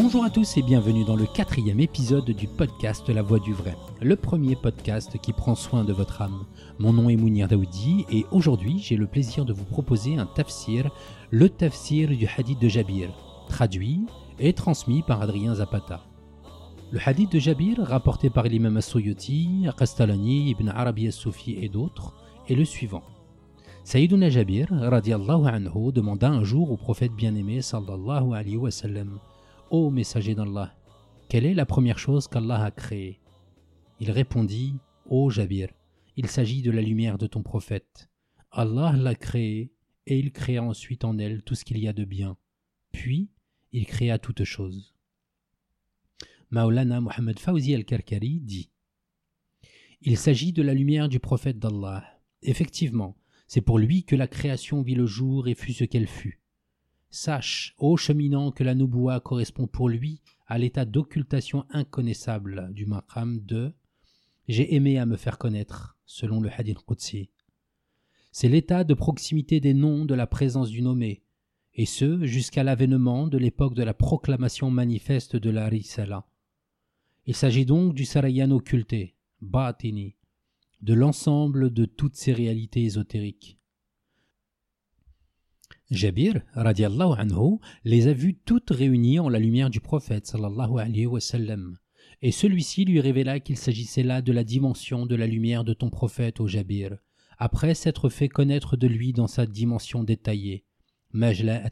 Bonjour à tous et bienvenue dans le quatrième épisode du podcast La Voix du Vrai, le premier podcast qui prend soin de votre âme. Mon nom est Mounir Daoudi et aujourd'hui j'ai le plaisir de vous proposer un tafsir, le tafsir du hadith de Jabir, traduit et transmis par Adrien Zapata. Le hadith de Jabir, rapporté par l'imam As-Suyuti, Qastalani, Ibn Arabi As-Soufi et d'autres, est le suivant. Sayyiduna Jabir, radiallahu anhu, demanda un jour au prophète bien-aimé, sallallahu alayhi wa sallam, Ô messager d'Allah, quelle est la première chose qu'Allah a créée? Il répondit Ô Jabir, il s'agit de la lumière de ton prophète. Allah l'a créée et il créa ensuite en elle tout ce qu'il y a de bien. Puis, il créa toutes choses. Maulana Muhammad Fawzi al-Karkari dit Il s'agit de la lumière du prophète d'Allah. Effectivement, c'est pour lui que la création vit le jour et fut ce qu'elle fut. Sache, ô cheminant, que la Nouboua correspond pour lui à l'état d'occultation inconnaissable du maqam de J'ai aimé à me faire connaître, selon le hadith Qudsi. C'est l'état de proximité des noms de la présence du nommé, et ce jusqu'à l'avènement de l'époque de la proclamation manifeste de la Risala. Il s'agit donc du Sarayan occulté, Batini, de l'ensemble de toutes ces réalités ésotériques. Jabir, radiallahu anhu, les a vues toutes réunies en la lumière du prophète, sallallahu alayhi wa sallam. Et celui-ci lui révéla qu'il s'agissait là de la dimension de la lumière de ton prophète, au Jabir, après s'être fait connaître de lui dans sa dimension détaillée. Majla.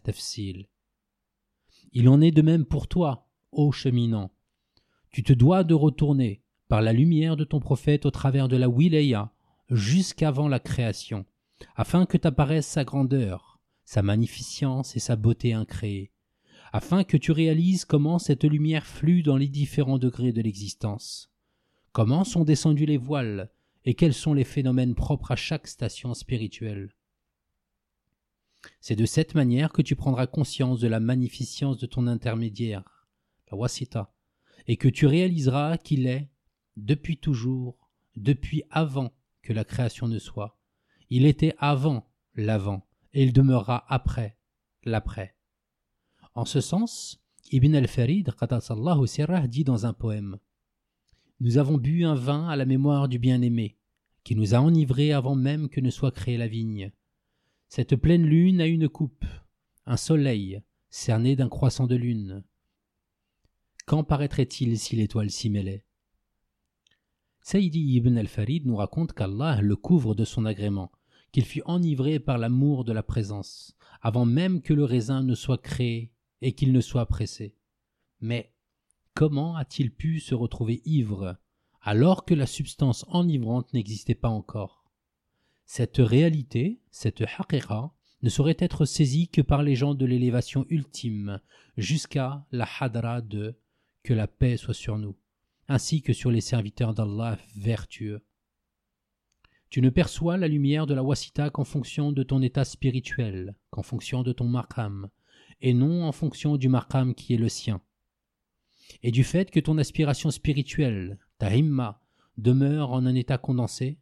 Il en est de même pour toi, ô cheminant. Tu te dois de retourner, par la lumière de ton prophète au travers de la wilaya, jusqu'avant la création, afin que t'apparaisse sa grandeur, sa magnificence et sa beauté incréée, afin que tu réalises comment cette lumière flue dans les différents degrés de l'existence, comment sont descendus les voiles, et quels sont les phénomènes propres à chaque station spirituelle. C'est de cette manière que tu prendras conscience de la magnificence de ton intermédiaire, la wasita, et que tu réaliseras qu'il est, depuis toujours, depuis avant que la création ne soit. Il était avant l'avant, et il demeurera après l'après. En ce sens, Ibn al-Farid dit dans un poème Nous avons bu un vin à la mémoire du bien-aimé, qui nous a enivrés avant même que ne soit créée la vigne. Cette pleine lune a une coupe, un soleil, cerné d'un croissant de lune. Quand paraîtrait-il si l'étoile s'y mêlait? Sayyidi ibn al-Farid nous raconte qu'Allah le couvre de son agrément, qu'il fut enivré par l'amour de la présence, avant même que le raisin ne soit créé et qu'il ne soit pressé. Mais comment a-t-il pu se retrouver ivre alors que la substance enivrante n'existait pas encore? Cette réalité, cette haqiqa, ne saurait être saisie que par les gens de l'élévation ultime, jusqu'à la hadra de que la paix soit sur nous, ainsi que sur les serviteurs d'Allah vertueux. Tu ne perçois la lumière de la wasita qu'en fonction de ton état spirituel, qu'en fonction de ton markam, et non en fonction du markam qui est le sien. Et du fait que ton aspiration spirituelle, ta himma, demeure en un état condensé,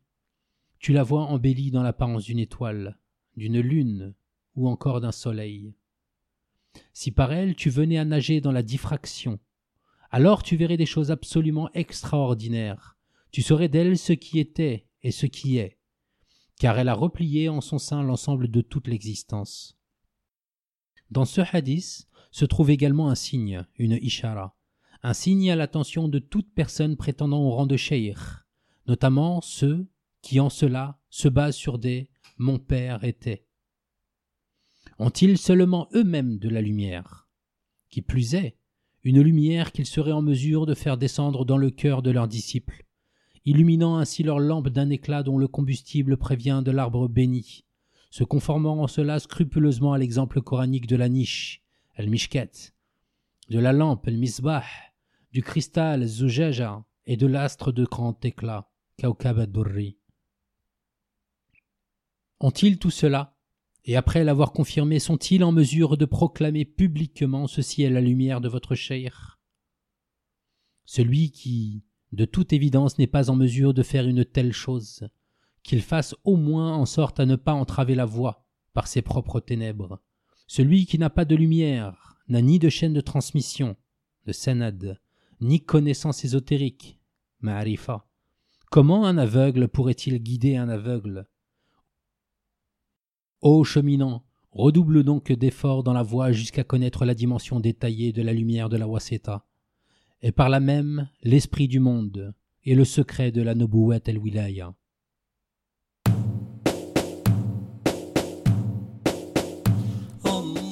tu la vois embellie dans l'apparence d'une étoile, d'une lune ou encore d'un soleil. Si par elle tu venais à nager dans la diffraction, alors tu verrais des choses absolument extraordinaires. Tu saurais d'elle ce qui était et ce qui est, car elle a replié en son sein l'ensemble de toute l'existence. Dans ce hadith se trouve également un signe, une ishara, un signe à l'attention de toute personne prétendant au rang de sheikh, notamment ceux qui en cela se basent sur des mon père était. Ont-ils seulement eux-mêmes de la lumière? Qui plus est, une lumière qu'ils seraient en mesure de faire descendre dans le cœur de leurs disciples, illuminant ainsi leurs lampes d'un éclat dont le combustible prévient de l'arbre béni, se conformant en cela scrupuleusement à l'exemple coranique de la niche, el mishket, de la lampe, el misbah, du cristal, zujaja, et de l'astre de grand éclat, kaukab ad-durri. Ont-ils tout cela? Et après l'avoir confirmé, sont-ils en mesure de proclamer publiquement ceci est la lumière de votre chair? Celui qui, de toute évidence n'est pas en mesure de faire une telle chose, qu'il fasse au moins en sorte à ne pas entraver la voie par ses propres ténèbres. Celui qui n'a pas de lumière n'a ni de chaîne de transmission, de sanad, ni connaissance ésotérique, ma'arifa. Comment un aveugle pourrait-il guider un aveugle? Ô cheminant, redouble donc d'efforts dans la voie jusqu'à connaître la dimension détaillée de la lumière de la waseta, et par là même l'esprit du monde et le secret de la Nobouat el-Wilaya.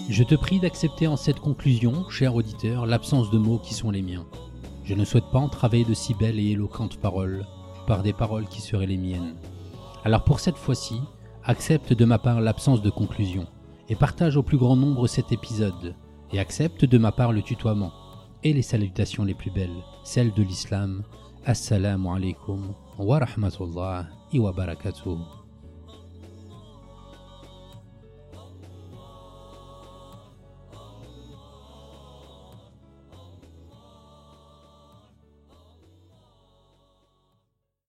Je te prie d'accepter en cette conclusion, cher auditeur, l'absence de mots qui sont les miens. Je ne souhaite pas entraver de si belles et éloquentes paroles par des paroles qui seraient les miennes. Alors pour cette fois-ci, accepte de ma part l'absence de conclusion et partage au plus grand nombre cet épisode et accepte de ma part le tutoiement et les salutations les plus belles, celles de l'islam. Assalamu alaikum wa rahmatullah wa barakatuh.